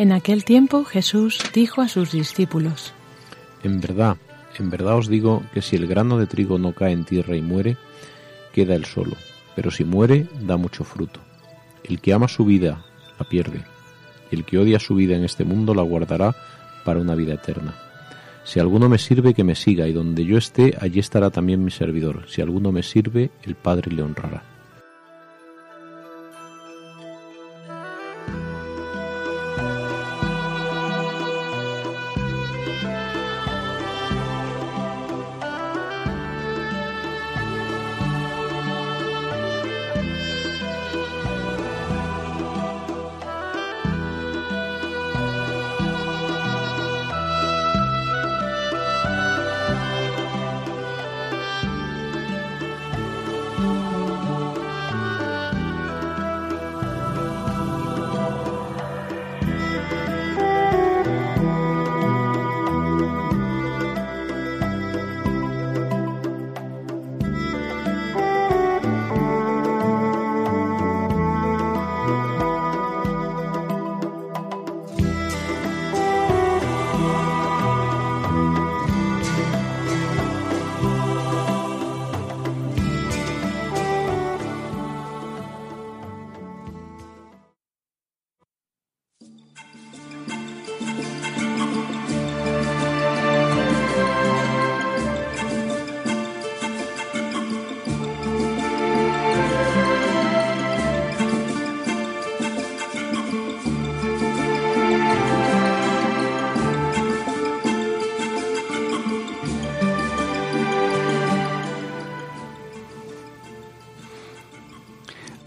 En aquel tiempo Jesús dijo a sus discípulos, En verdad, en verdad os digo que si el grano de trigo no cae en tierra y muere, queda él solo, pero si muere, da mucho fruto. El que ama su vida, la pierde, y el que odia su vida en este mundo la guardará para una vida eterna. Si alguno me sirve, que me siga, y donde yo esté, allí estará también mi servidor. Si alguno me sirve, el Padre le honrará.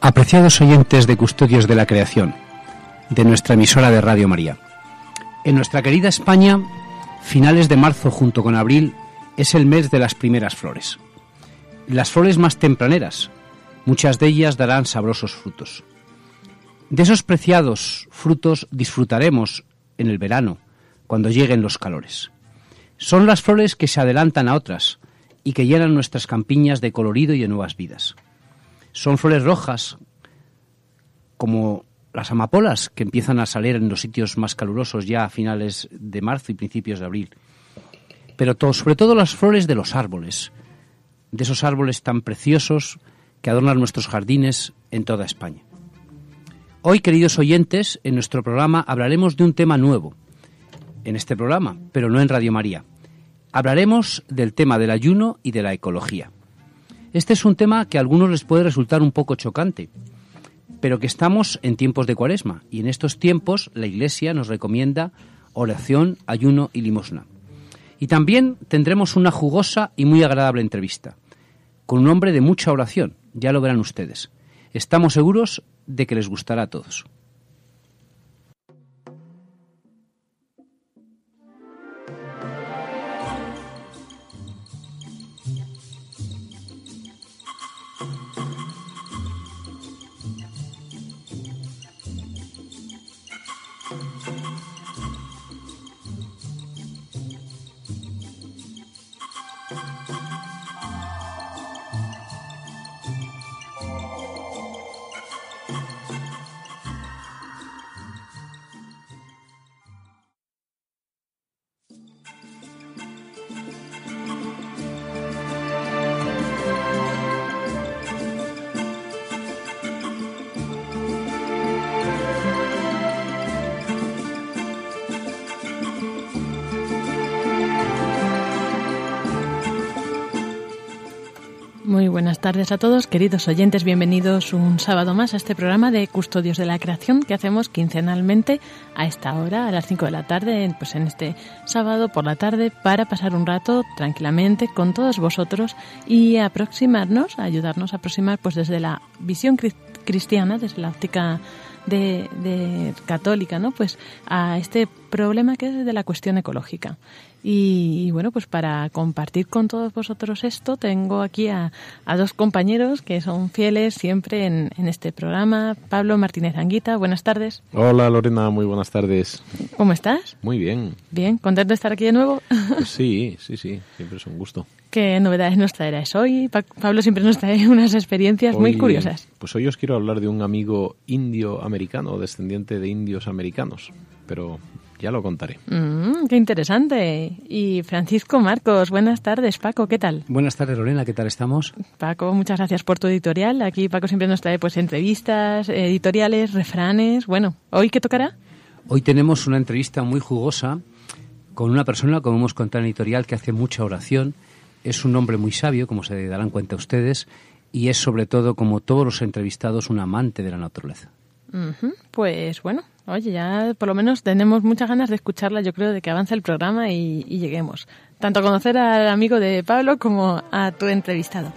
Apreciados oyentes de Custodios de la Creación, de nuestra emisora de Radio María. En nuestra querida España, finales de marzo junto con abril es el mes de las primeras flores. Las flores más tempraneras, muchas de ellas darán sabrosos frutos. De esos preciados frutos disfrutaremos en el verano, cuando lleguen los calores. Son las flores que se adelantan a otras y que llenan nuestras campiñas de colorido y de nuevas vidas. Son flores rojas, como las amapolas, que empiezan a salir en los sitios más calurosos ya a finales de marzo y principios de abril. Pero sobre todo las flores de los árboles, de esos árboles tan preciosos que adornan nuestros jardines en toda España. Hoy, queridos oyentes, en nuestro programa hablaremos de un tema nuevo, en este programa, pero no en Radio María. Hablaremos del tema del ayuno y de la ecología. Este es un tema que a algunos les puede resultar un poco chocante, pero que estamos en tiempos de cuaresma y en estos tiempos la Iglesia nos recomienda oración, ayuno y limosna. Y también tendremos una jugosa y muy agradable entrevista, con un hombre de mucha oración, ya lo verán ustedes. Estamos seguros de que les gustará a todos. Muy buenas tardes a todos, queridos oyentes. Bienvenidos un sábado más a este programa de Custodios de la Creación que hacemos quincenalmente a esta hora, a las 5 de la tarde, pues en este sábado por la tarde, para pasar un rato tranquilamente con todos vosotros y aproximarnos, ayudarnos a aproximar pues desde la visión cristiana, desde la óptica de, de, católica, ¿no? Pues a este problema que es de la cuestión ecológica. Y, bueno, pues para compartir con todos vosotros esto, tengo aquí a, a dos compañeros que son fieles siempre en, en, este programa. Pablo Martínez Anguita, buenas tardes. Hola Lorena, muy buenas tardes. ¿Cómo estás? Muy bien. Bien, ¿contento de estar aquí de nuevo? Pues sí, sí, sí, siempre es un gusto. ¿Qué novedades nos traerás hoy? Pablo siempre nos trae unas experiencias hoy, muy curiosas. Pues hoy os quiero hablar de un amigo indio-americano, descendiente de indios americanos. pero ya lo contaré. Mm, qué interesante. Y Francisco Marcos, buenas tardes, Paco, ¿qué tal? Buenas tardes, Lorena, ¿qué tal estamos? Paco, muchas gracias por tu editorial. Aquí Paco siempre nos trae pues entrevistas, editoriales, refranes. Bueno, ¿hoy qué tocará? Hoy tenemos una entrevista muy jugosa con una persona, como hemos contado en editorial, que hace mucha oración. Es un hombre muy sabio, como se darán cuenta ustedes, y es sobre todo, como todos los entrevistados, un amante de la naturaleza. Pues bueno, oye, ya por lo menos tenemos muchas ganas de escucharla, yo creo, de que avance el programa y, y lleguemos. Tanto a conocer al amigo de Pablo como a tu entrevistado.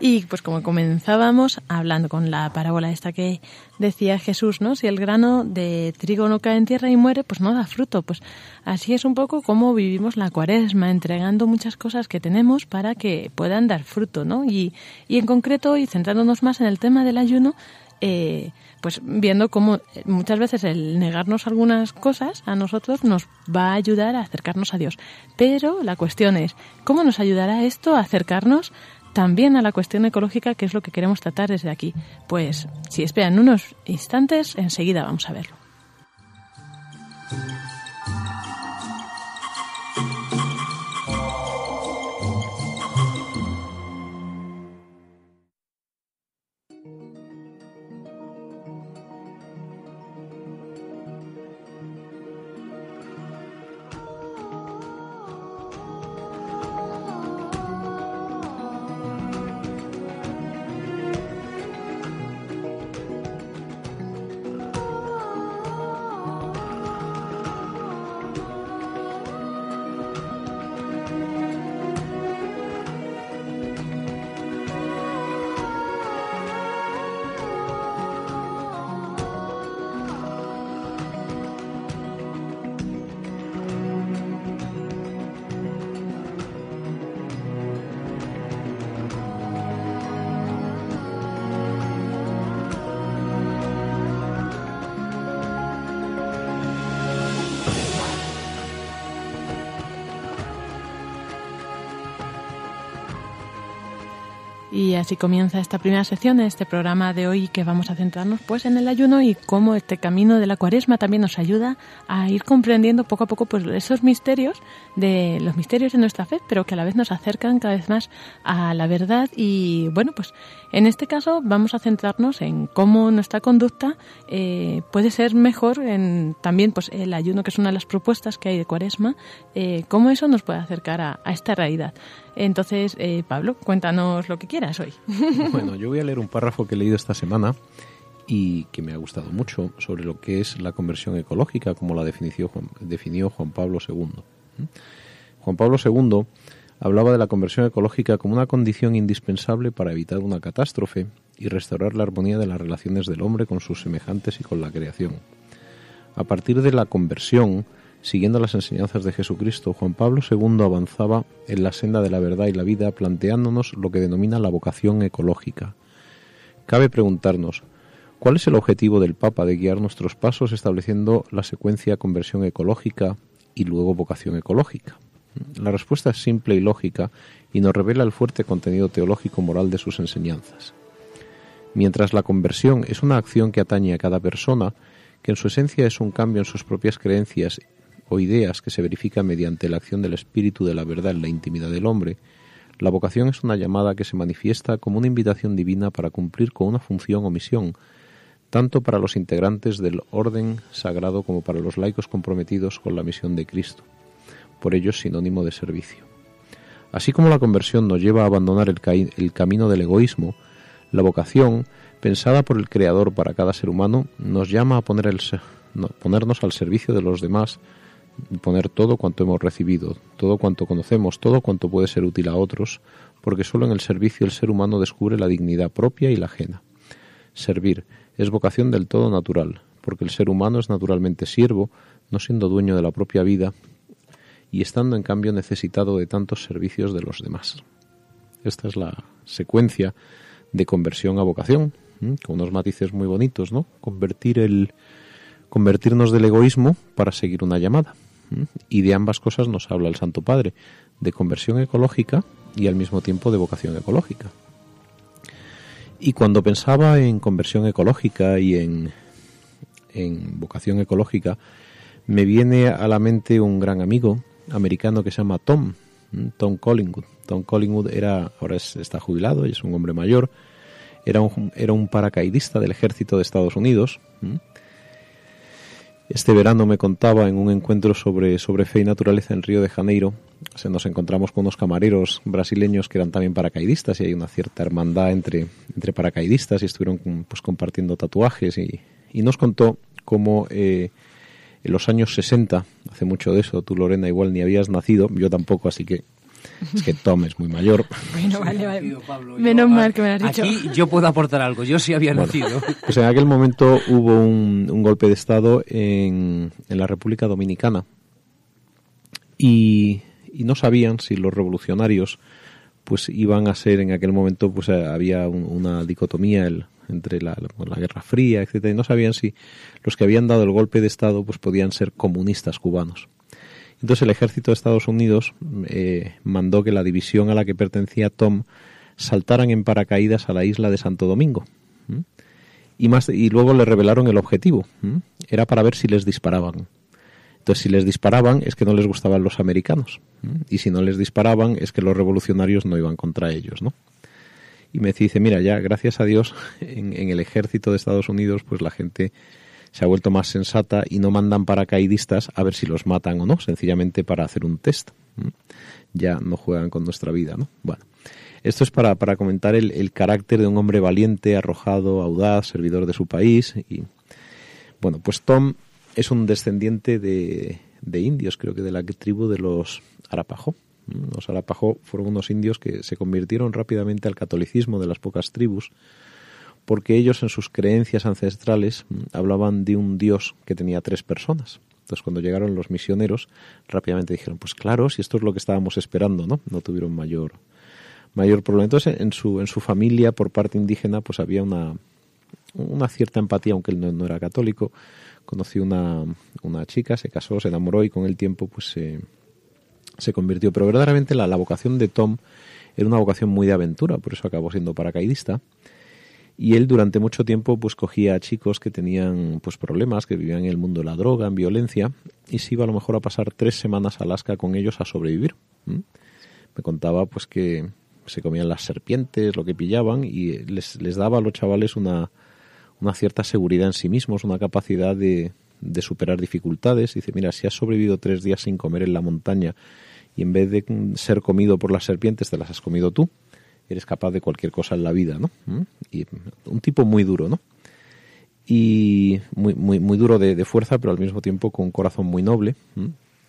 Y pues como comenzábamos hablando con la parábola esta que decía Jesús, ¿no? Si el grano de trigo no cae en tierra y muere, pues no da fruto. Pues así es un poco como vivimos la cuaresma, entregando muchas cosas que tenemos para que puedan dar fruto, ¿no? Y, y en concreto, y centrándonos más en el tema del ayuno, eh, pues viendo cómo muchas veces el negarnos algunas cosas a nosotros nos va a ayudar a acercarnos a Dios. Pero la cuestión es, ¿cómo nos ayudará esto a acercarnos también a la cuestión ecológica, que es lo que queremos tratar desde aquí. Pues si esperan unos instantes, enseguida vamos a verlo. Y así comienza esta primera sección este programa de hoy que vamos a centrarnos pues en el ayuno y cómo este camino de la cuaresma también nos ayuda a ir comprendiendo poco a poco pues esos misterios de los misterios de nuestra fe, pero que a la vez nos acercan cada vez más a la verdad y bueno, pues en este caso vamos a centrarnos en cómo nuestra conducta eh, puede ser mejor en también pues el ayuno que es una de las propuestas que hay de cuaresma, eh, cómo eso nos puede acercar a, a esta realidad. Entonces, eh, Pablo, cuéntanos lo que quieras hoy. Bueno, yo voy a leer un párrafo que he leído esta semana y que me ha gustado mucho sobre lo que es la conversión ecológica, como la definió Juan, definió Juan Pablo II. Juan Pablo II hablaba de la conversión ecológica como una condición indispensable para evitar una catástrofe y restaurar la armonía de las relaciones del hombre con sus semejantes y con la creación. A partir de la conversión, Siguiendo las enseñanzas de Jesucristo, Juan Pablo II avanzaba en la senda de la verdad y la vida planteándonos lo que denomina la vocación ecológica. Cabe preguntarnos, ¿cuál es el objetivo del Papa de guiar nuestros pasos estableciendo la secuencia conversión ecológica y luego vocación ecológica? La respuesta es simple y lógica y nos revela el fuerte contenido teológico moral de sus enseñanzas. Mientras la conversión es una acción que atañe a cada persona, que en su esencia es un cambio en sus propias creencias o ideas que se verifican mediante la acción del espíritu de la verdad en la intimidad del hombre, la vocación es una llamada que se manifiesta como una invitación divina para cumplir con una función o misión, tanto para los integrantes del orden sagrado como para los laicos comprometidos con la misión de Cristo. Por ello sinónimo de servicio. Así como la conversión nos lleva a abandonar el, camino del egoísmo, la vocación, pensada por el Creador para cada ser humano, nos llama a ponernos al servicio de los demás poner todo cuanto hemos recibido, todo cuanto conocemos, todo cuanto puede ser útil a otros, porque solo en el servicio el ser humano descubre la dignidad propia y la ajena. Servir es vocación del todo natural, porque el ser humano es naturalmente siervo, no siendo dueño de la propia vida y estando en cambio necesitado de tantos servicios de los demás. Esta es la secuencia de conversión a vocación, con unos matices muy bonitos, ¿no? Convertir el convertirnos del egoísmo para seguir una llamada. Y de ambas cosas nos habla el Santo Padre, de conversión ecológica y al mismo tiempo de vocación ecológica. Y cuando pensaba en conversión ecológica y en, en vocación ecológica, me viene a la mente un gran amigo americano que se llama Tom, Tom Collingwood. Tom Collingwood era, ahora está jubilado y es un hombre mayor, era un, era un paracaidista del ejército de Estados Unidos. Este verano me contaba en un encuentro sobre, sobre fe y naturaleza en Río de Janeiro, se nos encontramos con unos camareros brasileños que eran también paracaidistas y hay una cierta hermandad entre, entre paracaidistas y estuvieron pues, compartiendo tatuajes y, nos contó cómo eh, en los años 60, hace mucho de eso, tú Lorena igual ni habías nacido, yo tampoco, así que es que Tom es muy mayor. Bueno, vale, vale. Menos mal que me has dicho. Aquí yo puedo aportar algo, yo sí había nacido. Pues en aquel momento hubo un, golpe de Estado en, en, la República Dominicana y, y, no sabían si los revolucionarios pues iban a ser en aquel momento pues eh, había una dicotomía el, entre la, la, Guerra Fría, etcétera, y no sabían si los que habían dado el golpe de Estado pues podían ser comunistas cubanos. Entonces el ejército de Estados Unidos eh, mandó que la división a la que pertenecía Tom saltaran en paracaídas a la isla de Santo Domingo. Y, más, y luego le revelaron el objetivo. Era para ver si les disparaban. Entonces, si les disparaban es que no les gustaban los americanos. Y si no les disparaban es que los revolucionarios no iban contra ellos, ¿no? Y me dice, mira, ya gracias a Dios en, en el ejército de Estados Unidos pues la gente se ha vuelto más sensata y no mandan paracaidistas a ver si los matan o no, sencillamente para hacer un test. Ya no juegan con nuestra vida, ¿no? Bueno, esto es para, para comentar el, el, carácter de un hombre valiente, arrojado, audaz, servidor de su país. Y bueno, pues Tom es un descendiente de, de indios, creo que de la tribu de los Arapajó. Los Arapajó fueron unos indios que se convirtieron rápidamente al catolicismo de las pocas tribus porque ellos en sus creencias ancestrales hablaban de un Dios que tenía tres personas. Entonces cuando llegaron los misioneros rápidamente dijeron, pues claro, si esto es lo que estábamos esperando, ¿no? No tuvieron mayor mayor problema. Entonces en su en su familia por parte indígena pues había una una cierta empatía, aunque él no, era católico. Conoció una, una chica, se casó, se enamoró y con el tiempo pues se, se convirtió. Pero verdaderamente la, la vocación de Tom era una vocación muy de aventura, por eso acabó siendo paracaidista y él durante mucho tiempo pues cogía a chicos que tenían pues problemas, que vivían en el mundo de la droga, en violencia, y se iba a lo mejor a pasar tres semanas a Alaska con ellos a sobrevivir. Me contaba pues que se comían las serpientes, lo que pillaban, y les, les daba a los chavales una, una cierta seguridad en sí mismos, una capacidad de, de superar dificultades. Dice, mira, si has sobrevivido tres días sin comer en la montaña y en vez de ser comido por las serpientes te las has comido tú, eres capaz de cualquier cosa en la vida, ¿no? ¿Mm? Y un tipo muy duro, ¿no? Y muy, muy, muy duro de, fuerza, pero al mismo tiempo con un corazón muy noble.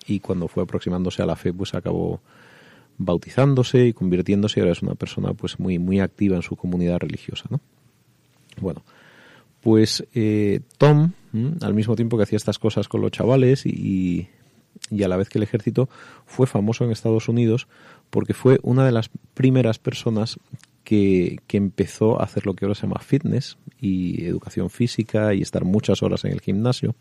Y cuando fue aproximándose a la fe, pues acabó bautizándose y convirtiéndose. Ahora es una persona pues muy, muy activa en su comunidad religiosa, ¿no? Bueno, pues eh, Tom, al mismo tiempo que hacía estas cosas con los chavales y, y a la vez que el ejército, fue famoso en Estados Unidos porque fue una de las primeras personas que, que, empezó a hacer lo que ahora se llama fitness y educación física y estar muchas horas en el gimnasio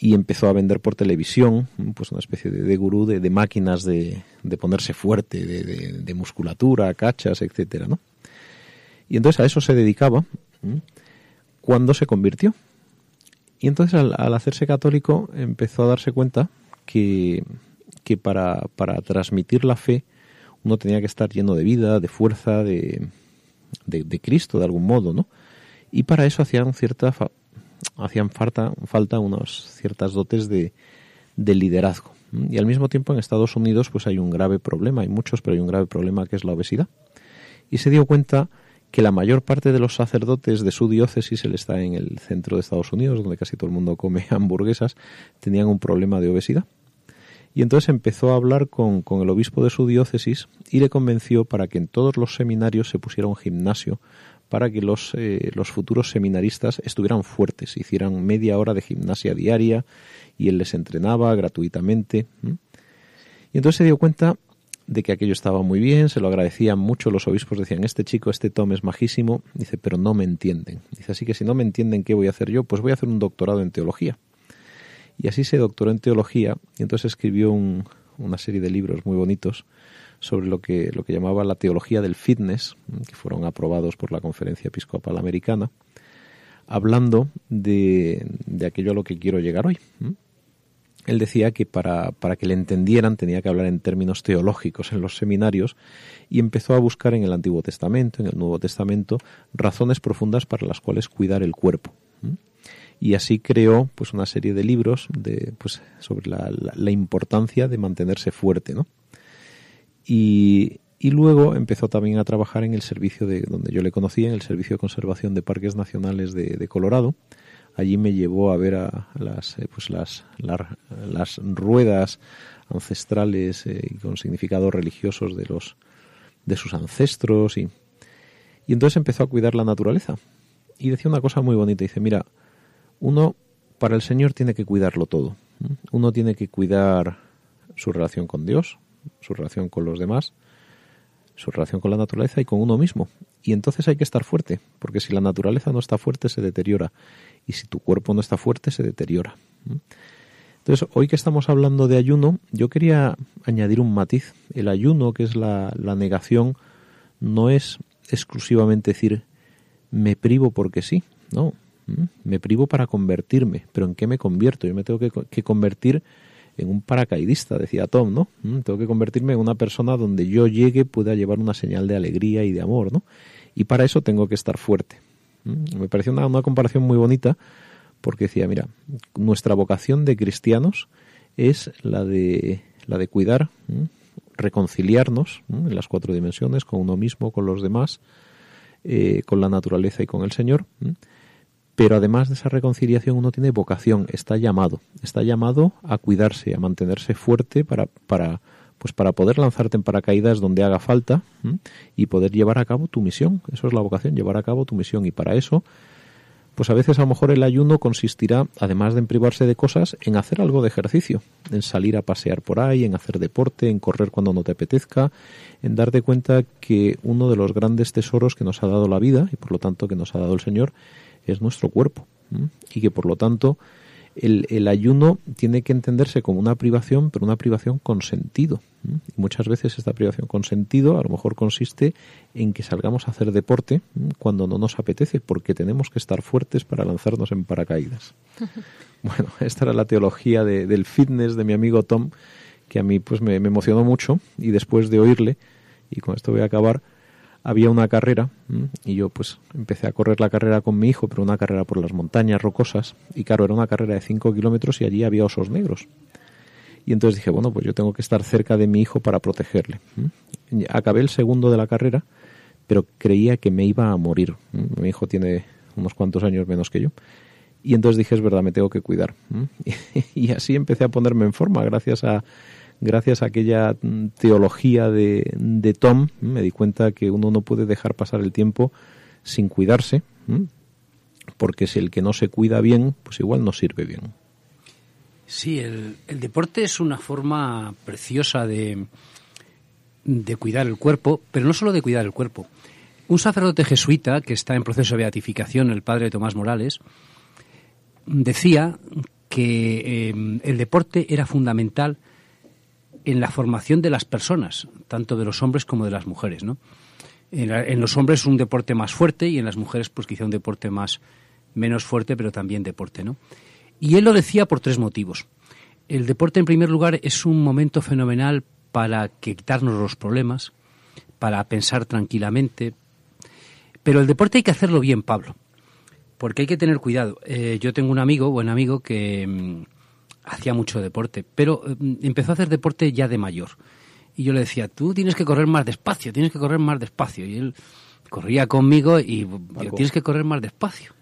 y empezó a vender por televisión pues una especie de, gurú de, de, máquinas de, de ponerse fuerte, de, de, musculatura, cachas, etcétera, ¿no? Y entonces a eso se dedicaba cuando se convirtió. Y entonces al, al hacerse católico empezó a darse cuenta que que para, para transmitir la fe uno tenía que estar lleno de vida, de fuerza, de, de, Cristo de algún modo, ¿no? Y para eso hacían cierta hacían falta, falta unas ciertas dotes de, de liderazgo. Y al mismo tiempo en Estados Unidos pues hay un grave problema, hay muchos, pero hay un grave problema que es la obesidad. Y se dio cuenta que la mayor parte de los sacerdotes de su diócesis, él está en el centro de Estados Unidos, donde casi todo el mundo come hamburguesas, tenían un problema de obesidad. Y entonces empezó a hablar con, con, el obispo de su diócesis y le convenció para que en todos los seminarios se pusiera un gimnasio para que los, eh, los futuros seminaristas estuvieran fuertes, hicieran media hora de gimnasia diaria y él les entrenaba gratuitamente. Y entonces se dio cuenta de que aquello estaba muy bien, se lo agradecían mucho, los obispos decían, este chico, este Tom es majísimo, dice, pero no me entienden. Dice, así que si no me entienden, ¿qué voy a hacer yo? Pues voy a hacer un doctorado en teología. Y así se doctoró en teología y entonces escribió una serie de libros muy bonitos sobre lo que, lo que llamaba la teología del fitness, que fueron aprobados por la Conferencia Episcopal Americana, hablando de, de aquello a lo que quiero llegar hoy. él decía que para, para que le entendieran tenía que hablar en términos teológicos en los seminarios y empezó a buscar en el Antiguo Testamento, en el Nuevo Testamento, razones profundas para las cuales cuidar el cuerpo. Y así creó pues una serie de libros de, pues, sobre la, la, importancia de mantenerse fuerte. ¿no? Y, y luego empezó también a trabajar en el servicio de donde yo le conocía, en el servicio de conservación de parques nacionales de, de Colorado. Allí me llevó a ver a, las, eh, pues las, las, ruedas ancestrales eh, y con significados religiosos de los de sus ancestros y, y entonces empezó a cuidar la naturaleza y decía una cosa muy bonita dice mira uno para el Señor tiene que cuidarlo todo uno tiene que cuidar su relación con Dios su relación con los demás su relación con la naturaleza y con uno mismo. Y entonces hay que estar fuerte, porque si la naturaleza no está fuerte se deteriora y si tu cuerpo no está fuerte se deteriora. Entonces, hoy que estamos hablando de ayuno, yo quería añadir un matiz. El ayuno, que es la, negación, no es exclusivamente decir me privo porque sí, no, me privo para convertirme, pero ¿en qué me convierto? Yo me tengo que, convertir en un paracaidista, decía Tom, ¿no? Mm, tengo que convertirme en una persona donde yo llegue pueda llevar una señal de alegría y de amor, ¿no? Y para eso tengo que estar fuerte. Mm, me pareció una, comparación muy bonita porque decía, mira, nuestra vocación de cristianos es la de, la de cuidar, mm, reconciliarnos en las cuatro dimensiones, con uno mismo, con los demás, eh, con la naturaleza y con el Señor pero además de esa reconciliación uno tiene vocación, está llamado, está llamado a cuidarse, a mantenerse fuerte para, para, pues para poder lanzarte en paracaídas donde haga falta y poder llevar a cabo tu misión. Eso es la vocación, llevar a cabo tu misión. Y para eso, pues a veces a lo mejor el ayuno consistirá, además de en privarse de cosas, en hacer algo de ejercicio, en salir a pasear por ahí, en hacer deporte, en correr cuando no te apetezca, en darte cuenta que uno de los grandes tesoros que nos ha dado la vida y por lo tanto que nos ha dado el Señor es nuestro cuerpo y que por lo tanto el, el, ayuno tiene que entenderse como una privación, pero una privación con sentido. muchas veces esta privación con sentido a lo mejor consiste en que salgamos a hacer deporte cuando no nos apetece, porque tenemos que estar fuertes para lanzarnos en paracaídas. bueno, esta era la teología de, del fitness de mi amigo Tom, que a mí pues me, me emocionó mucho y después de oírle, y con esto voy a acabar, había una carrera y yo pues empecé a correr la carrera con mi hijo, pero una carrera por las montañas rocosas y claro, era una carrera de 5 kilómetros y allí había osos negros. Y entonces dije, bueno, pues yo tengo que estar cerca de mi hijo para protegerle. Acabé el segundo de la carrera, pero creía que me iba a morir. Mi hijo tiene unos cuantos años menos que yo. Y entonces dije, es verdad, me tengo que cuidar. Y así empecé a ponerme en forma gracias a gracias a aquella mm, teología de, de Tom, me di cuenta que uno no puede dejar pasar el tiempo sin cuidarse, porque si el que no se cuida bien, pues igual no sirve bien. Sí, el, el deporte es una forma preciosa de, de cuidar el cuerpo, pero no solo de cuidar el cuerpo. Un sacerdote jesuita que está en proceso de beatificación, el padre Tomás Morales, decía que eh, el deporte era fundamental en la formación de las personas, tanto de los hombres como de las mujeres, ¿no? En, los hombres un deporte más fuerte y en las mujeres pues quizá un deporte más menos fuerte, pero también deporte, ¿no? Y él lo decía por tres motivos. El deporte, en primer lugar, es un momento fenomenal para quitarnos los problemas, para pensar tranquilamente. Pero el deporte hay que hacerlo bien, Pablo, porque hay que tener cuidado. Eh, yo tengo un amigo, buen amigo, que mm, hacía mucho deporte, pero mm, empezó a hacer deporte ya de mayor. Y yo le decía, tú tienes que correr más despacio, tienes que correr más despacio. Y él corría conmigo y tienes que correr más despacio.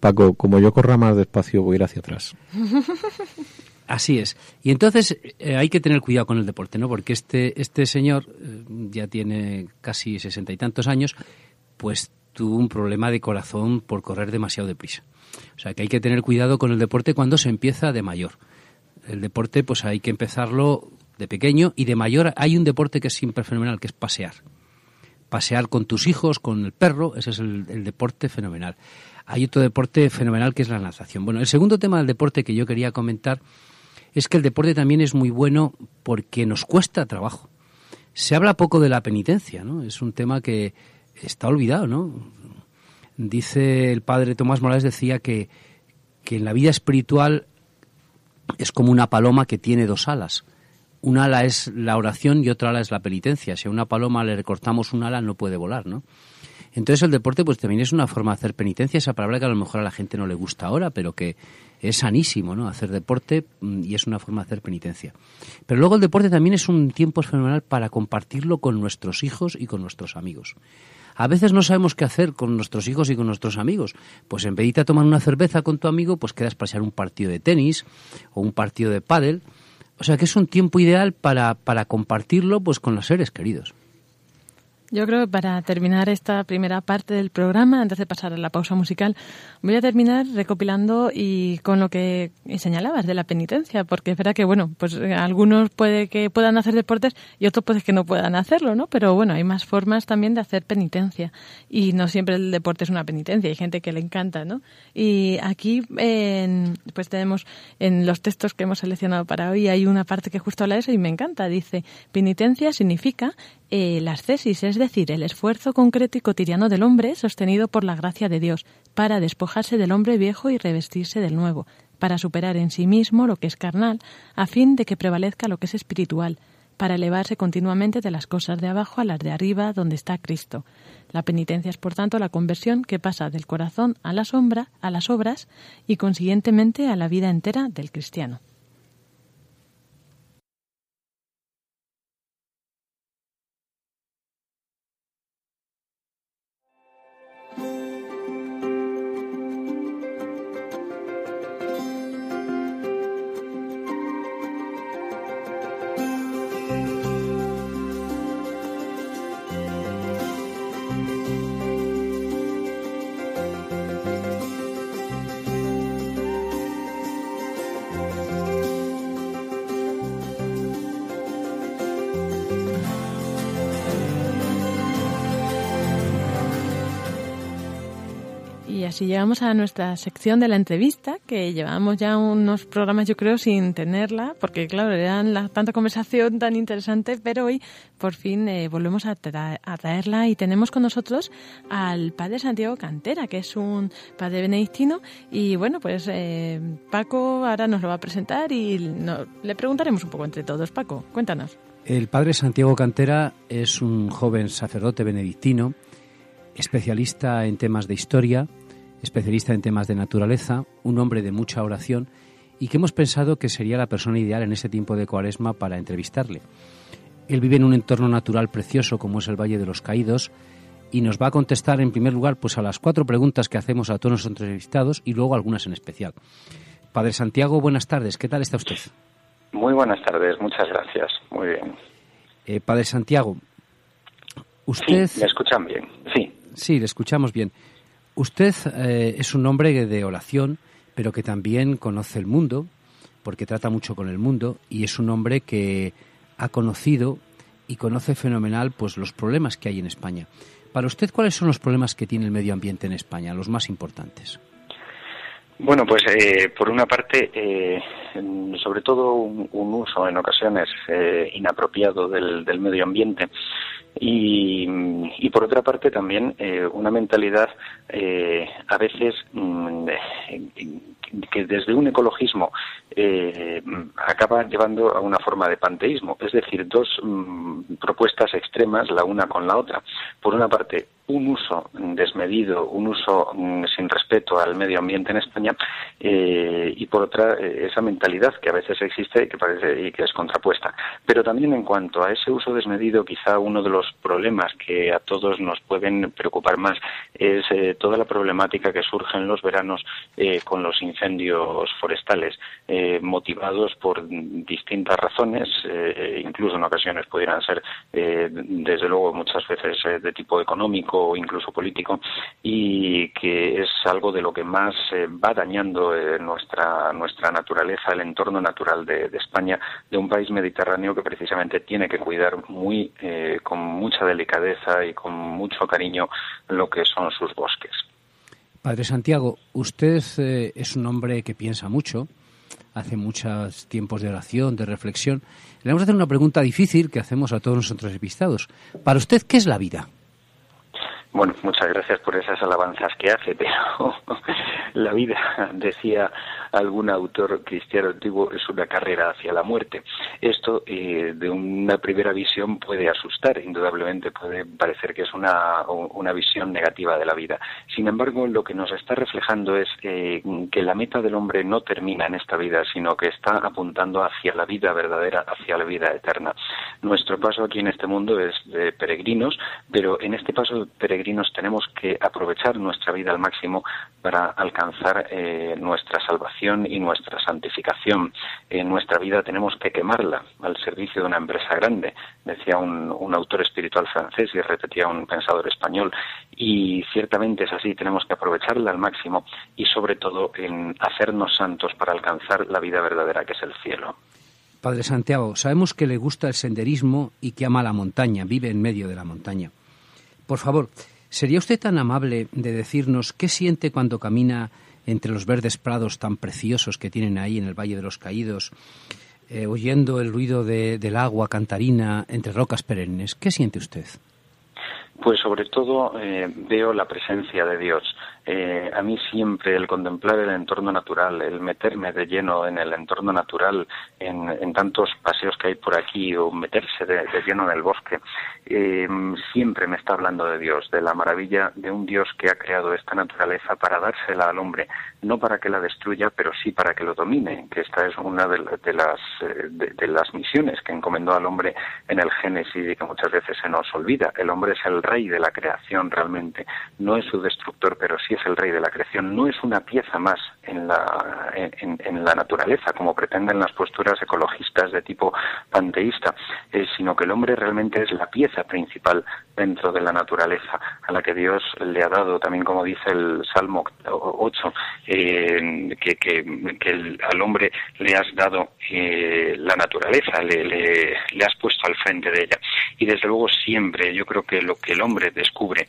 Paco, como yo corra más despacio, voy a ir hacia atrás. Así es. Y entonces eh, hay que tener cuidado con el deporte, ¿no? Porque este, este señor eh, ya tiene casi sesenta y tantos años, pues tuvo un problema de corazón por correr demasiado deprisa. O sea que hay que tener cuidado con el deporte cuando se empieza de mayor el deporte pues hay que empezarlo de pequeño y de mayor hay un deporte que es siempre fenomenal, que es pasear. Pasear con tus hijos, con el perro, ese es el, deporte fenomenal. Hay otro deporte fenomenal que es la natación. Bueno, el segundo tema del deporte que yo quería comentar es que el deporte también es muy bueno porque nos cuesta trabajo. Se habla poco de la penitencia, ¿no? Es un tema que está olvidado, ¿no? Dice el padre Tomás Morales decía que, que en la vida espiritual es como una paloma que tiene dos alas. Un ala es la oración y otra ala es la penitencia. Si a una paloma le recortamos un ala no puede volar, ¿no? Entonces el deporte pues también es una forma de hacer penitencia, esa palabra que a lo mejor a la gente no le gusta ahora, pero que es sanísimo, ¿no? Hacer deporte mm, y es una forma de hacer penitencia. Pero luego el deporte también es un tiempo fenomenal para compartirlo con nuestros hijos y con nuestros amigos. A veces no sabemos qué hacer con nuestros hijos y con nuestros amigos. Pues en vez de tomar una cerveza con tu amigo, pues quedas para un partido de tenis o un partido de pádel. O sea que es un tiempo ideal para, para compartirlo pues con los seres queridos. Yo creo que para terminar esta primera parte del programa, antes de pasar a la pausa musical, voy a terminar recopilando y con lo que señalabas de la penitencia, porque es verdad que, bueno, pues eh, algunos puede que puedan hacer deportes y otros puede que no puedan hacerlo, ¿no? Pero bueno, hay más formas también de hacer penitencia y no siempre el deporte es una penitencia, hay gente que le encanta, ¿no? Y aquí, pues tenemos en los textos que hemos seleccionado para hoy, hay una parte que justo habla de eso y me encanta, dice, penitencia significa el ascesis, es decir, el esfuerzo concreto y cotidiano del hombre sostenido por la gracia de Dios, para despojarse del hombre viejo y revestirse del nuevo, para superar en sí mismo lo que es carnal, a fin de que prevalezca lo que es espiritual, para elevarse continuamente de las cosas de abajo a las de arriba, donde está Cristo. La penitencia es, por tanto, la conversión que pasa del corazón a la sombra, a las obras y, consiguientemente, a la vida entera del cristiano. Si llegamos a nuestra sección de la entrevista, que llevamos ya unos programas, yo creo, sin tenerla, porque claro, era la, tanta conversación tan interesante, pero hoy por fin eh, volvemos a, traerla y tenemos con nosotros al padre Santiago Cantera, que es un padre benedictino. Y bueno, pues eh, Paco ahora nos lo va a presentar y le preguntaremos un poco entre todos. Paco, cuéntanos. El padre Santiago Cantera es un joven sacerdote benedictino, especialista en temas de historia, especialista en temas de naturaleza, un hombre de mucha oración y que hemos pensado que sería la persona ideal en ese tiempo de cuaresma para entrevistarle. Él vive en un entorno natural precioso como es el Valle de los Caídos y nos va a contestar en primer lugar pues a las cuatro preguntas que hacemos a todos los entrevistados y luego algunas en especial. Padre Santiago, buenas tardes. ¿Qué tal está usted? Muy buenas tardes, muchas gracias. Muy bien. Eh, Padre Santiago, usted... Sí, me escuchan bien, sí. Sí, le escuchamos bien. Usted eh, es un hombre de oración, pero que también conoce el mundo, porque trata mucho con el mundo, y es un hombre que ha conocido y conoce fenomenal pues los problemas que hay en España. Para usted, ¿cuáles son los problemas que tiene el medio ambiente en España, los más importantes? Bueno, pues eh, por una parte, eh, sobre todo un, uso en ocasiones inapropiado del, del, medio ambiente y, y, por otra parte también eh, una mentalidad eh, a veces mm, que desde un ecologismo eh, acaba llevando a una forma de panteísmo, es decir, dos mm, propuestas extremas la una con la otra. Por una parte, un uso desmedido, un uso mm, sin respeto al medio ambiente en España eh, y por otra eh, esa mentalidad que a veces existe y que parece y que es contrapuesta. Pero también en cuanto a ese uso desmedido, quizá uno de los problemas que a todos nos pueden preocupar más es eh, toda la problemática que surge en los veranos con los incendios forestales motivados por distintas razones, incluso en ocasiones pudieran ser desde luego muchas veces de tipo económico incluso político y que es algo de lo que más eh, va dañando eh, nuestra nuestra naturaleza, el entorno natural de, España, de un país mediterráneo que precisamente tiene que cuidar muy eh, con mucha delicadeza y con mucho cariño lo que son sus bosques. Padre Santiago, usted es un hombre que piensa mucho, hace muchos tiempos de oración, de reflexión. Le vamos a hacer una pregunta difícil que hacemos a todos nuestros entrevistados. Para usted, ¿qué es la vida? Bueno, muchas gracias por esas alabanzas que hace, pero la vida, decía algún autor cristiano antiguo, es una carrera hacia la muerte. Esto, eh, de una primera visión, puede asustar, indudablemente puede parecer que es una, una visión negativa de la vida. Sin embargo, lo que nos está reflejando es eh, que la meta del hombre no termina en esta vida, sino que está apuntando hacia la vida verdadera, hacia la vida eterna. Nuestro paso aquí en este mundo es de peregrinos, pero en este paso de peregrinos tenemos que aprovechar nuestra vida al máximo para alcanzar eh, nuestra salvación y nuestra santificación. En nuestra vida tenemos que quemarla al servicio de una empresa grande, decía un, un autor espiritual francés y repetía un pensador español. Y ciertamente es así, tenemos que aprovecharla al máximo y sobre todo en hacernos santos para alcanzar la vida verdadera que es el cielo. Padre Santiago, sabemos que le gusta el senderismo y que ama la montaña, vive en medio de la montaña. Por favor, ¿Sería usted tan amable de decirnos qué siente cuando camina entre los verdes prados tan preciosos que tienen ahí en el Valle de los Caídos, eh, oyendo el ruido del agua cantarina entre rocas perennes? ¿Qué siente usted? Pues sobre todo eh, veo la presencia de Dios. Eh, a mí siempre el contemplar el entorno natural, el meterme de lleno en el entorno natural, en, tantos paseos que hay por aquí o meterse de, lleno en el bosque, eh, siempre me está hablando de Dios, de la maravilla de un Dios que ha creado esta naturaleza para dársela al hombre, no para que la destruya, pero sí para que lo domine, que esta es una de, las, de, las misiones que encomendó al hombre en el Génesis y que muchas veces se nos olvida. El hombre es el rey de la creación realmente. No es su destructor, pero sí es el rey de la creación. No es una pieza más en la, en, la naturaleza, como pretenden las posturas ecologistas de tipo panteísta, eh, sino que el hombre realmente es la pieza principal dentro de la naturaleza, a la que Dios le ha dado, también como dice el Salmo 8, eh, que, que, al hombre le has dado eh, la naturaleza, le, le, has puesto al frente de ella. Y desde luego siempre yo creo que lo que el hombre descubre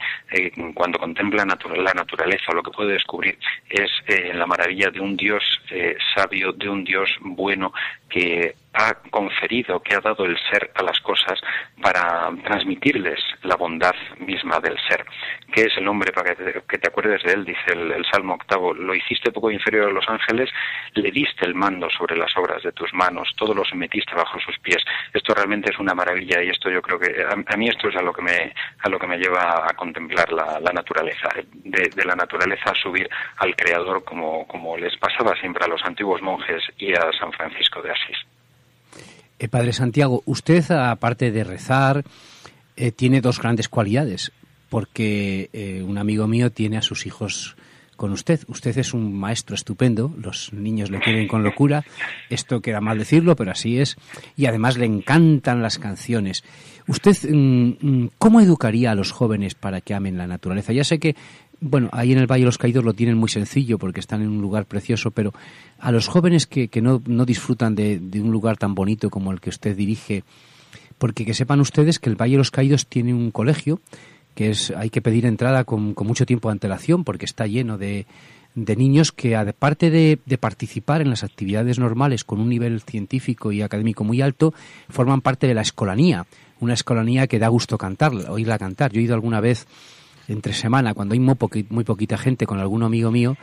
cuando contempla la naturaleza, lo que puede descubrir es eh, la maravilla de un Dios eh, sabio, de un Dios bueno que ha conferido, que ha dado el ser a las cosas para transmitirles la bondad misma del ser. ¿Qué es el hombre para que te, acuerdes de él? Dice el, Salmo octavo, lo hiciste poco inferior a los ángeles, le diste el mando sobre las obras de tus manos, todo lo sometiste bajo sus pies. Esto realmente es una maravilla y esto yo creo que a, mí esto es a lo que me a lo que me lleva a contemplar la, naturaleza, de, la naturaleza a subir al Creador como, como les pasaba siempre a los antiguos monjes y a San Francisco de Asís. Eh, Padre Santiago, usted, aparte de rezar, eh, tiene dos grandes cualidades, porque eh, un amigo mío tiene a sus hijos con usted. Usted es un maestro estupendo, los niños le quieren con locura, esto queda mal decirlo, pero así es, y además le encantan las canciones. ¿Usted mm, mm, cómo educaría a los jóvenes para que amen la naturaleza? Ya sé que bueno, ahí en el Valle de los Caídos lo tienen muy sencillo porque están en un lugar precioso, pero a los jóvenes que, que no, no, disfrutan de, un lugar tan bonito como el que usted dirige, porque que sepan ustedes que el Valle de los Caídos tiene un colegio que es hay que pedir entrada con, con mucho tiempo de antelación porque está lleno de, de niños que, aparte de, de, participar en las actividades normales con un nivel científico y académico muy alto, forman parte de la escolanía, una escolanía que da gusto cantar, oírla cantar. Yo he ido alguna vez entre semana, cuando hay muy, muy poquita gente con algún amigo mío,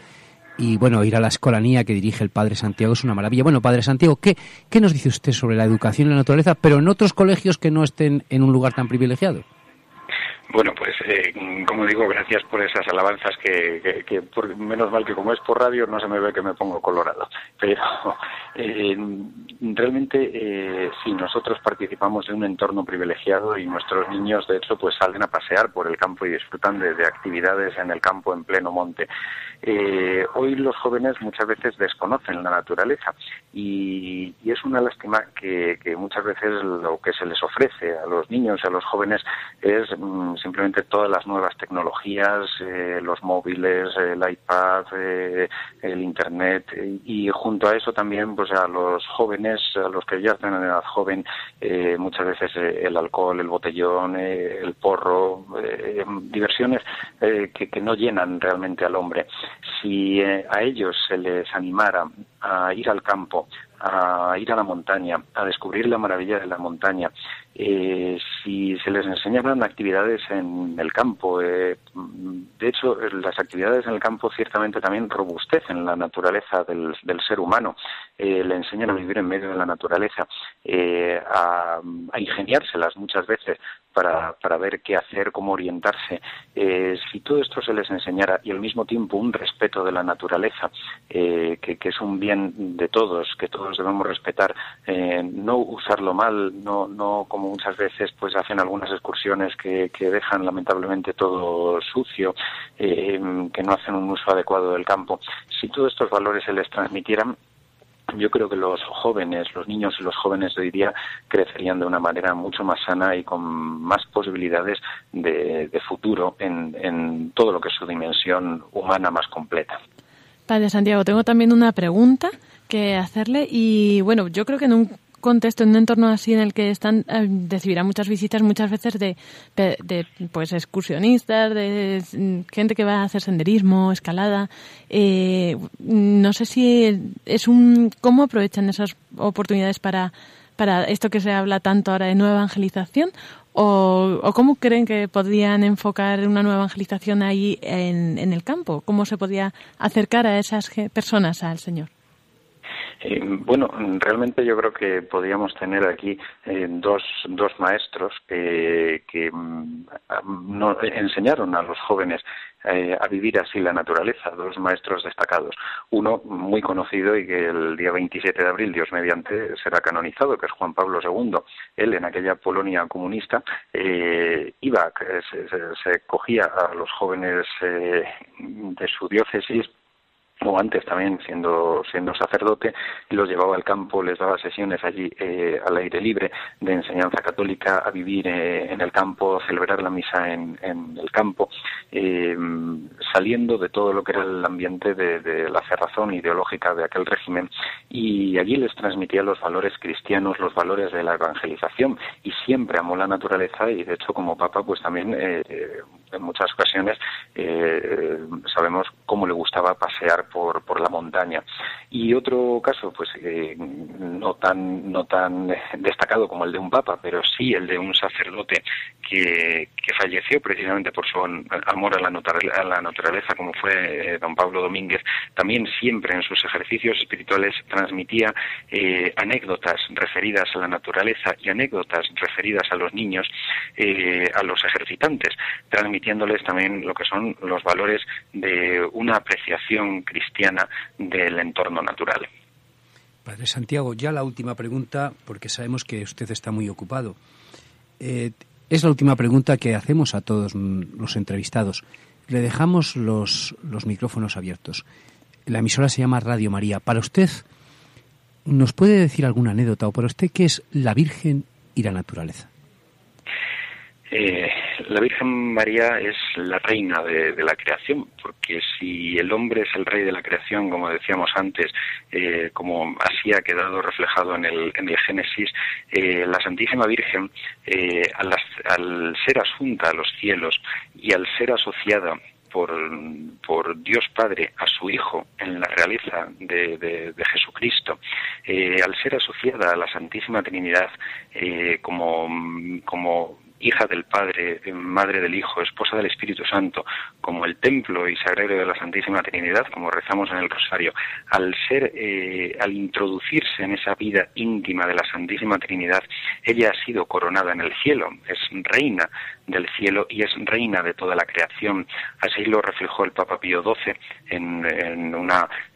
y bueno, ir a la escolanía que dirige el Padre Santiago es una maravilla. Bueno, Padre Santiago, ¿qué, ¿qué nos dice usted sobre la educación en la naturaleza, pero en otros colegios que no estén en un lugar tan privilegiado? Bueno, pues eh, como digo, gracias por esas alabanzas que, que, menos mal que como es por radio no se me ve que me pongo colorado. Pero eh, realmente eh, sí, nosotros participamos de un entorno privilegiado y nuestros niños de hecho pues salen a pasear por el campo y disfrutan de, actividades en el campo en pleno monte. Eh, hoy los jóvenes muchas veces desconocen la naturaleza y, y es una lástima que, que, muchas veces lo que se les ofrece a los niños y a los jóvenes es mm, simplemente todas las nuevas tecnologías, eh, los móviles, el iPad, eh, el Internet y junto a eso también pues a los jóvenes, a los que ya están en edad joven, eh, muchas veces el alcohol, el botellón, el porro, diversiones que, que, no llenan realmente al hombre. Si a ellos se les animara a ir al campo, a ir a la montaña, a descubrir la maravilla de la montaña, eh, si se les enseñaran actividades en el campo. Eh, de hecho, las actividades en el campo ciertamente también robustecen la naturaleza del, ser humano, eh, le enseñan a vivir en medio de la naturaleza, a, ingeniárselas muchas veces para, para, ver qué hacer, cómo orientarse. si todo esto se les enseñara y al mismo tiempo un respeto de la naturaleza, que, que, es un bien de todos, que todos debemos respetar, no usarlo mal, no, no como muchas veces pues hacen algunas excursiones que, que dejan lamentablemente todo sucio, eh, que no hacen un uso adecuado del campo. Si todos estos valores se les transmitieran, yo creo que los jóvenes, los niños y los jóvenes de hoy día crecerían de una manera mucho más sana y con más posibilidades de, futuro en, en todo lo que es su dimensión humana más completa. Padre Santiago, tengo también una pregunta que hacerle y bueno, yo creo que en un contexto, en un entorno así en el que están, eh, recibirá muchas visitas muchas veces de, de, pues excursionistas, de gente que va a hacer senderismo, escalada. Eh, no sé si es un, ¿cómo aprovechan esas oportunidades para, para esto que se habla tanto ahora de nueva evangelización? ¿O, o cómo creen que podrían enfocar una nueva evangelización ahí en, en el campo? ¿Cómo se podría acercar a esas personas al Señor? Eh, bueno, realmente yo creo que podríamos tener aquí eh, dos, dos maestros que, que mm, enseñaron a los jóvenes eh, a vivir así la naturaleza, dos maestros destacados. Uno muy conocido y que el día 27 de abril, Dios mediante, será canonizado, que es Juan Pablo II. Él, en aquella Polonia comunista, iba, se, se, cogía a los jóvenes de su diócesis o antes también siendo siendo sacerdote los llevaba al campo les daba sesiones allí eh, al aire libre de enseñanza católica a vivir eh, en el campo a celebrar la misa en, en el campo eh, saliendo de todo lo que era el ambiente de, de, la cerrazón ideológica de aquel régimen. Y allí les transmitía los valores cristianos los valores de la evangelización y siempre amó la naturaleza y de hecho como papa pues también en muchas ocasiones sabemos cómo le gustaba pasear por, por la montaña. Y otro caso, pues eh, no tan no tan destacado como el de un papa, pero sí el de un sacerdote que, que falleció precisamente por su amor a la, a la naturaleza, como fue eh, don Pablo Domínguez, también siempre en sus ejercicios espirituales transmitía eh, anécdotas referidas a la naturaleza y anécdotas referidas a los niños, a los ejercitantes, transmitiéndoles también lo que son los valores de una apreciación cristiana del entorno natural. Padre Santiago, ya la última pregunta, porque sabemos que usted está muy ocupado. Eh, es la última pregunta que hacemos a todos los entrevistados. Le dejamos los, los micrófonos abiertos. La emisora se llama Radio María. Para usted, ¿nos puede decir alguna anécdota o para usted qué es la Virgen y la naturaleza? Eh, la Virgen María es la reina de, la creación, porque si el hombre es el rey de la creación, como decíamos antes, eh, como así ha quedado reflejado en el, en el Génesis, eh, la Santísima Virgen, al, ser asunta a los cielos y al ser asociada por, Dios Padre a su Hijo en la realeza de, Jesucristo, al ser asociada a la Santísima Trinidad como, como hija del Padre, madre del Hijo, esposa del Espíritu Santo, como el templo y sagrario de la Santísima Trinidad, como rezamos en el Rosario, al ser, eh, al introducirse en esa vida íntima de la Santísima Trinidad, ella ha sido coronada en el cielo, es reina del cielo y es reina de toda la creación. Así lo reflejó el Papa Pío XII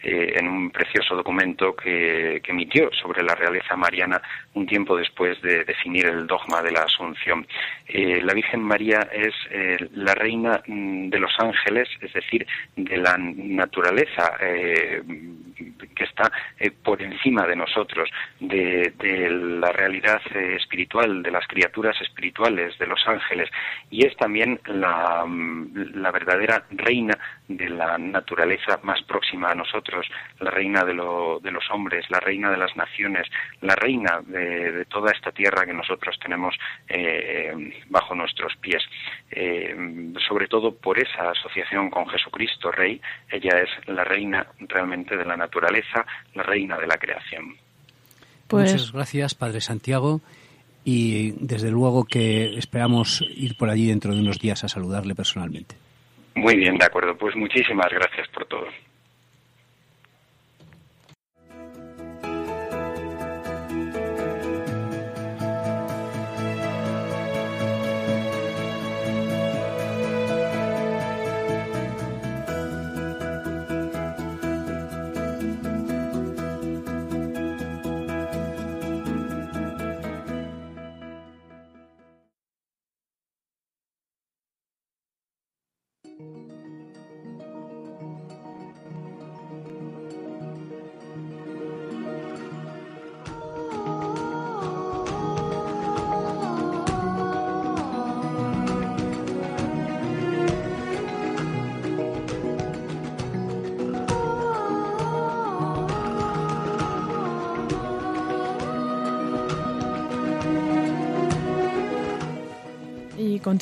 eh, en un precioso documento que, emitió sobre la realeza mariana un tiempo después de definir el dogma de la Asunción. Eh, la Virgen María es eh, la reina mm, de los ángeles, es decir, de la naturaleza que está por encima de nosotros, de la realidad espiritual, de las criaturas espirituales, de los ángeles, y es también la, la, verdadera reina de la naturaleza más próxima a nosotros, la reina de, lo, de los hombres, la reina de las naciones, la reina de, toda esta tierra que nosotros tenemos eh, bajo nuestros pies. Eh, sobre todo por esa asociación con Jesucristo, Rey, ella es la reina realmente de la naturaleza, la reina de la creación. Pues Muchas gracias, Padre Santiago. Y desde luego que esperamos ir por allí dentro de unos días a saludarle personalmente. Muy bien, de acuerdo. Pues muchísimas gracias por todo.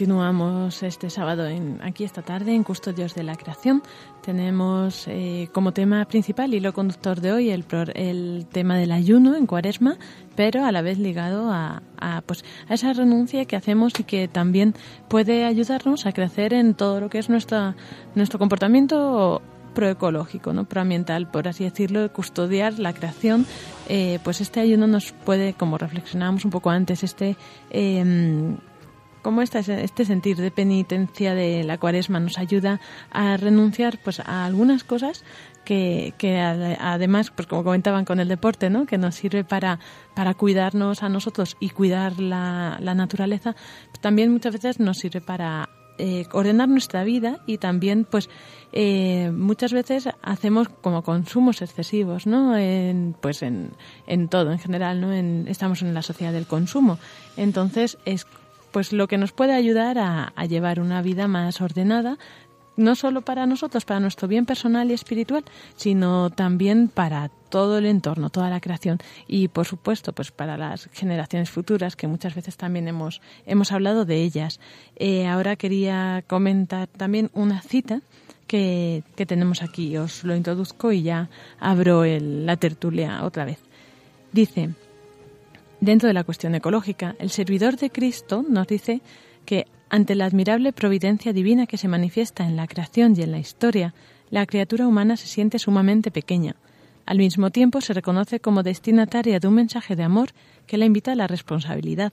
Continuamos este sábado en, aquí esta tarde en Custodios de la Creación. Tenemos eh, como tema principal y lo conductor de hoy el, el tema del ayuno en cuaresma, pero a la vez ligado a, pues, a esa renuncia que hacemos y que también puede ayudarnos a crecer en todo lo que es nuestra, nuestro comportamiento proecológico, ¿no? proambiental, por así decirlo, custodiar la creación, eh, pues este ayuno nos puede, como reflexionábamos un poco antes, este eh, cómo este, este sentir de penitencia de la cuaresma nos ayuda a renunciar pues a algunas cosas que, que además, pues como comentaban con el deporte, ¿no? que nos sirve para, para cuidarnos a nosotros y cuidar la, la naturaleza, también muchas veces nos sirve para eh, ordenar nuestra vida y también pues eh, muchas veces hacemos como consumos excesivos no en, pues en, en todo en general no en, estamos en la sociedad del consumo. Entonces es pues lo que nos puede ayudar a, llevar una vida más ordenada, no solo para nosotros, para nuestro bien personal y espiritual, sino también para todo el entorno, toda la creación y por supuesto pues para las generaciones futuras que muchas veces también hemos, hemos hablado de ellas. Eh, ahora quería comentar también una cita que, que, tenemos aquí, os lo introduzco y ya abro la tertulia otra vez. Dice, Dentro de la cuestión ecológica, el servidor de Cristo nos dice que ante la admirable providencia divina que se manifiesta en la creación y en la historia, la criatura humana se siente sumamente pequeña. Al mismo tiempo se reconoce como destinataria de un mensaje de amor que la invita a la responsabilidad.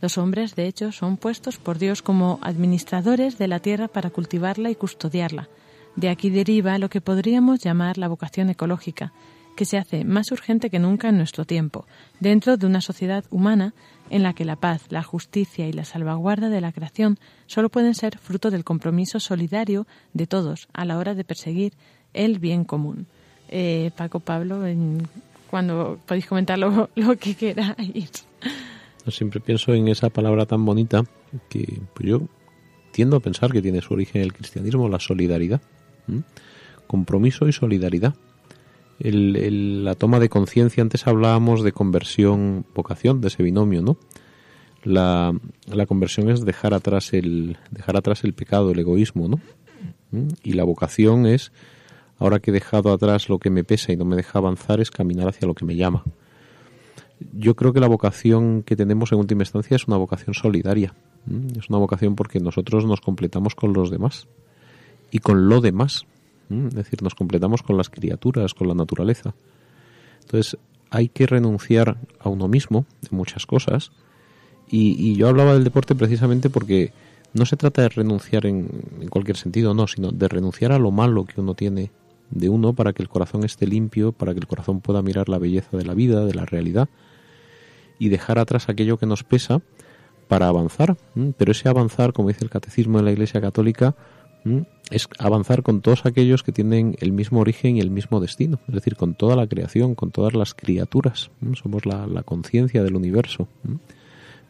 Los hombres, de hecho, son puestos por Dios como administradores de la tierra para cultivarla y custodiarla. De aquí deriva lo que podríamos llamar la vocación ecológica, que se hace más urgente que nunca en nuestro tiempo, dentro de una sociedad humana en la que la paz, la justicia y la salvaguarda de la creación solo pueden ser fruto del compromiso solidario de todos a la hora de perseguir el bien común. Eh, Paco Pablo, cuando podéis comentar lo, que queráis. Siempre pienso en esa palabra tan bonita que pues yo tiendo a pensar que tiene su origen en el cristianismo, la solidaridad. Compromiso y solidaridad la toma de conciencia, antes hablábamos de conversión, vocación, de ese binomio, ¿no? La, conversión es dejar atrás el dejar atrás el pecado, el egoísmo, ¿no? ¿Mm? Y la vocación es ahora que he dejado atrás lo que me pesa y no me deja avanzar es caminar hacia lo que me llama. Yo creo que la vocación que tenemos en última instancia es una vocación solidaria. ¿Mm? Es una vocación porque nosotros nos completamos con los demás y con lo demás. Es decir, nos completamos con las criaturas, con la naturaleza. Entonces, hay que renunciar a uno mismo de muchas cosas. Y, yo hablaba del deporte precisamente porque no se trata de renunciar en, cualquier sentido, no, sino de renunciar a lo malo que uno tiene de uno para que el corazón esté limpio, para que el corazón pueda mirar la belleza de la vida, de la realidad, y dejar atrás aquello que nos pesa para avanzar. Pero ese avanzar, como dice el catecismo de la Iglesia Católica, es avanzar con todos aquellos que tienen el mismo origen y el mismo destino, es decir, con toda la creación, con todas las criaturas. Somos la, conciencia del universo,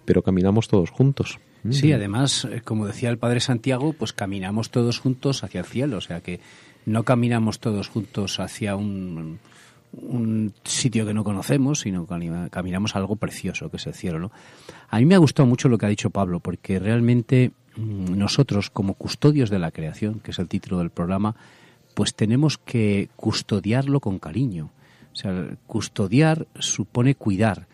pero caminamos todos juntos. Sí, además, eh, como decía el Padre Santiago, pues caminamos todos juntos hacia el cielo, o sea que no caminamos todos juntos hacia un, un sitio que no conocemos, sino caminamos a algo precioso, que es el cielo. ¿no? A mí me ha gustado mucho lo que ha dicho Pablo, porque realmente Mm, nosotros como custodios de la creación, que es el título del programa, pues tenemos que custodiarlo con cariño. O sea, custodiar supone cuidar.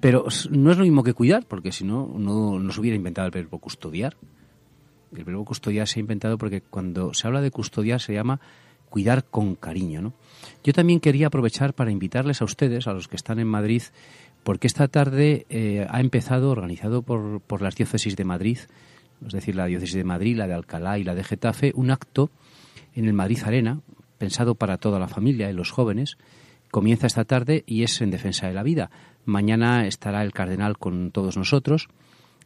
Pero no es lo mismo que cuidar, porque si no, no, se hubiera inventado el verbo custodiar. El verbo custodiar se ha inventado porque cuando se habla de custodiar se llama cuidar con cariño. ¿no? Yo también quería aprovechar para invitarles a ustedes, a los que están en Madrid, porque esta tarde eh, ha empezado, organizado por, por las diócesis de Madrid, es decir, la diócesis de Madrid, la de Alcalá y la de Getafe, un acto en el Madrid Arena, pensado para toda la familia y los jóvenes. Comienza esta tarde y es en defensa de la vida. Mañana estará el cardenal con todos nosotros.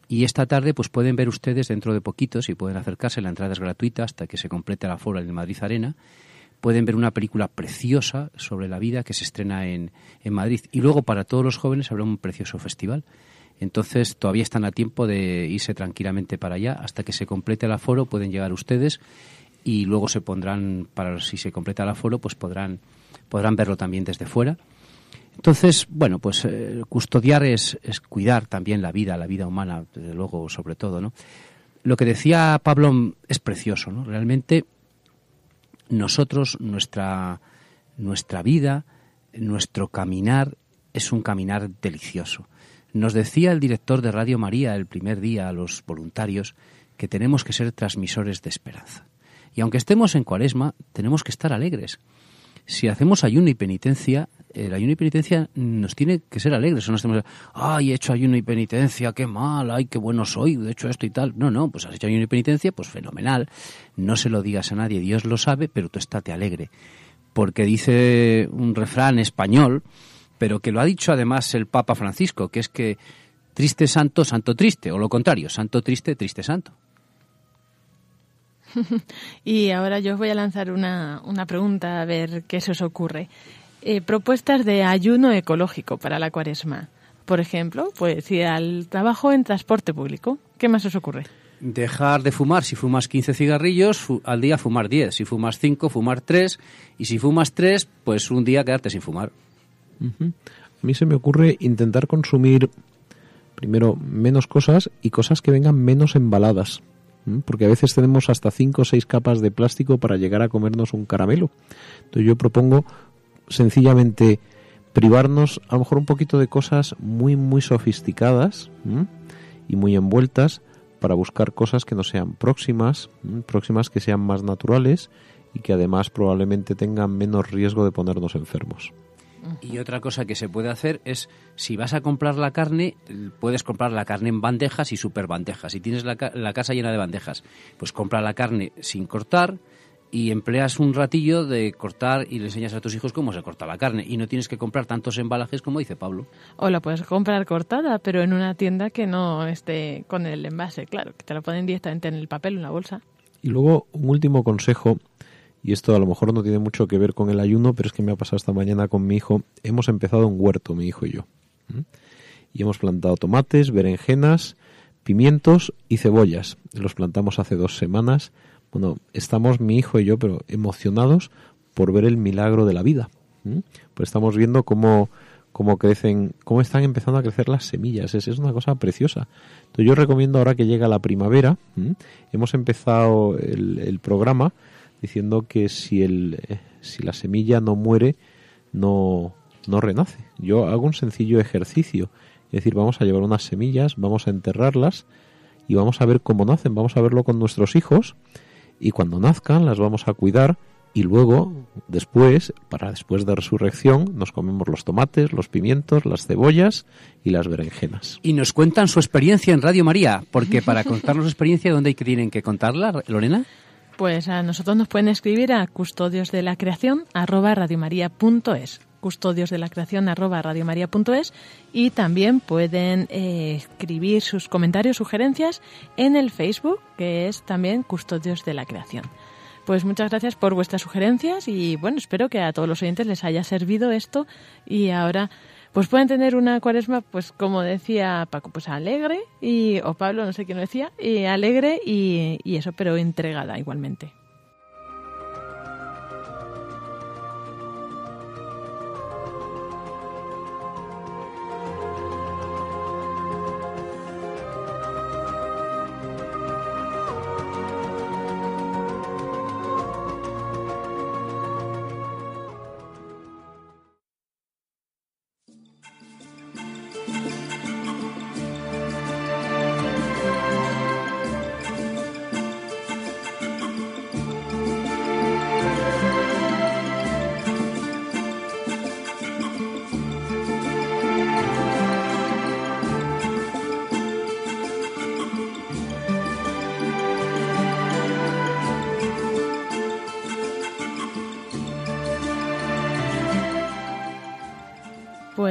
Y esta tarde pues pueden ver ustedes dentro de poquitos y pueden acercarse, la entrada es gratuita hasta que se complete la fora en el Madrid Arena. Pueden ver una película preciosa sobre la vida que se estrena en, en Madrid. Y luego para todos los jóvenes habrá un precioso festival. Entonces todavía están a tiempo de irse tranquilamente para allá. Hasta que se complete el aforo pueden llegar ustedes y luego se pondrán, para si se completa el aforo, pues podrán, podrán verlo también desde fuera. Entonces, bueno, pues eh, custodiar es, es, cuidar también la vida, la vida humana, desde luego, sobre todo, ¿no? Lo que decía Pablo es precioso, ¿no? Realmente nosotros, nuestra, nuestra vida, nuestro caminar es un caminar delicioso. Nos decía el director de Radio María el primer día a los voluntarios que tenemos que ser transmisores de esperanza. Y aunque estemos en cuaresma, tenemos que estar alegres. Si hacemos ayuno y penitencia, el ayuno y penitencia nos tiene que ser alegres. No estemos, ay, he hecho ayuno y penitencia, qué mal, ay, qué bueno soy, he hecho esto y tal. No, no, pues has hecho ayuno y penitencia, pues fenomenal. No se lo digas a nadie, Dios lo sabe, pero tú estate alegre. Porque dice un refrán español, pero que lo ha dicho además el Papa Francisco, que es que triste santo, santo triste, o lo contrario, santo triste, triste santo. y ahora yo os voy a lanzar una, una pregunta a ver qué se os ocurre. Eh, propuestas de ayuno ecológico para la cuaresma. Por ejemplo, pues ir al trabajo en transporte público. ¿Qué más os ocurre? Dejar de fumar. Si fumas 15 cigarrillos, al día fumar 10. Si fumas 5, fumar 3. Y si fumas 3, pues un día quedarte sin fumar. A mí se me ocurre intentar consumir primero menos cosas y cosas que vengan menos embaladas porque a veces tenemos hasta cinco o seis capas de plástico para llegar a comernos un caramelo. Entonces yo propongo sencillamente privarnos a lo mejor un poquito de cosas muy muy sofisticadas y muy envueltas para buscar cosas que no sean próximas, próximas que sean más naturales y que además probablemente tengan menos riesgo de ponernos enfermos. Y otra cosa que se puede hacer es, si vas a comprar la carne, puedes comprar la carne en bandejas y super bandejas. Si tienes la, casa llena de bandejas, pues compra la carne sin cortar y empleas un ratillo de cortar y le enseñas a tus hijos cómo se corta la carne. Y no tienes que comprar tantos embalajes como dice Pablo. O la puedes comprar cortada, pero en una tienda que no esté con el envase, claro, que te la ponen directamente en el papel, en la bolsa. Y luego, un último consejo y esto a lo mejor no tiene mucho que ver con el ayuno, pero es que me ha pasado esta mañana con mi hijo. Hemos empezado un huerto, mi hijo y yo. Y hemos plantado tomates, berenjenas, pimientos y cebollas. Los plantamos hace dos semanas. Bueno, estamos mi hijo y yo, pero emocionados por ver el milagro de la vida. Pues estamos viendo cómo, cómo crecen, cómo están empezando a crecer las semillas. Es, es una cosa preciosa. Entonces yo recomiendo ahora que llega la primavera, hemos empezado el, el programa diciendo que si, el, eh, si la semilla no muere, no, no renace. Yo hago un sencillo ejercicio. Es decir, vamos a llevar unas semillas, vamos a enterrarlas y vamos a ver cómo nacen. Vamos a verlo con nuestros hijos y cuando nazcan las vamos a cuidar y luego, después, para después de resurrección, nos comemos los tomates, los pimientos, las cebollas y las berenjenas. Y nos cuentan su experiencia en Radio María, porque para contarnos su experiencia, ¿dónde tienen que contarla, Lorena? Pues a nosotros nos pueden escribir a custodios custodios de la creación arroba radiomaria.es y también pueden eh, escribir sus comentarios, sugerencias en el Facebook que es también custodios de la creación. Pues muchas gracias por vuestras sugerencias y bueno, espero que a todos los oyentes les haya servido esto y ahora pues pueden tener una cuaresma, pues como decía Paco, pues alegre, y, o Pablo, no sé quién lo decía, y alegre y eso, pero entregada igualmente.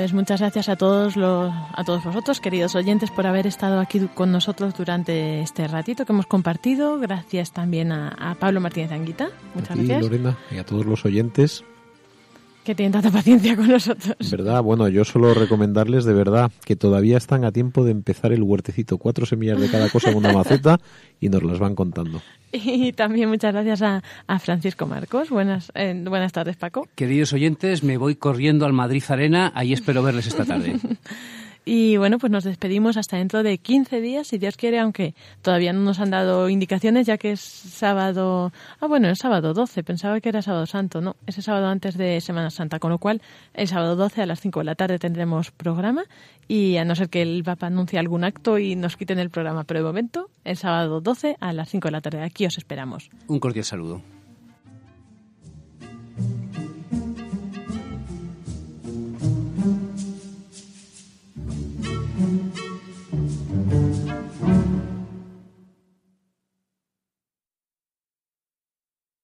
Pues muchas gracias a todos los, a todos vosotros, queridos oyentes, por haber estado aquí con nosotros durante este ratito que hemos compartido. Gracias también a, Pablo Martínez Anguita. Muchas a ti, gracias. Lorena, y a todos los oyentes que tienen tanta paciencia con nosotros. ¿Verdad? Bueno, yo solo recomendarles de verdad que todavía están a tiempo de empezar el huertecito. Cuatro semillas de cada cosa en una maceta y nos las van contando. Y también muchas gracias a, Francisco Marcos. Buenas, eh, buenas tardes, Paco. Queridos oyentes, me voy corriendo al Madrid Arena. Ahí espero verles esta tarde. Y bueno, pues nos despedimos hasta dentro de 15 días, si Dios quiere, aunque todavía no nos han dado indicaciones, ya que es sábado. Ah, bueno, es sábado 12, pensaba que era sábado santo, no, ese sábado antes de Semana Santa, con lo cual el sábado 12 a las 5 de la tarde tendremos programa y a no ser que el Papa anuncie algún acto y nos quiten el programa, pero de momento, el sábado 12 a las 5 de la tarde. Aquí os esperamos. Un cordial saludo.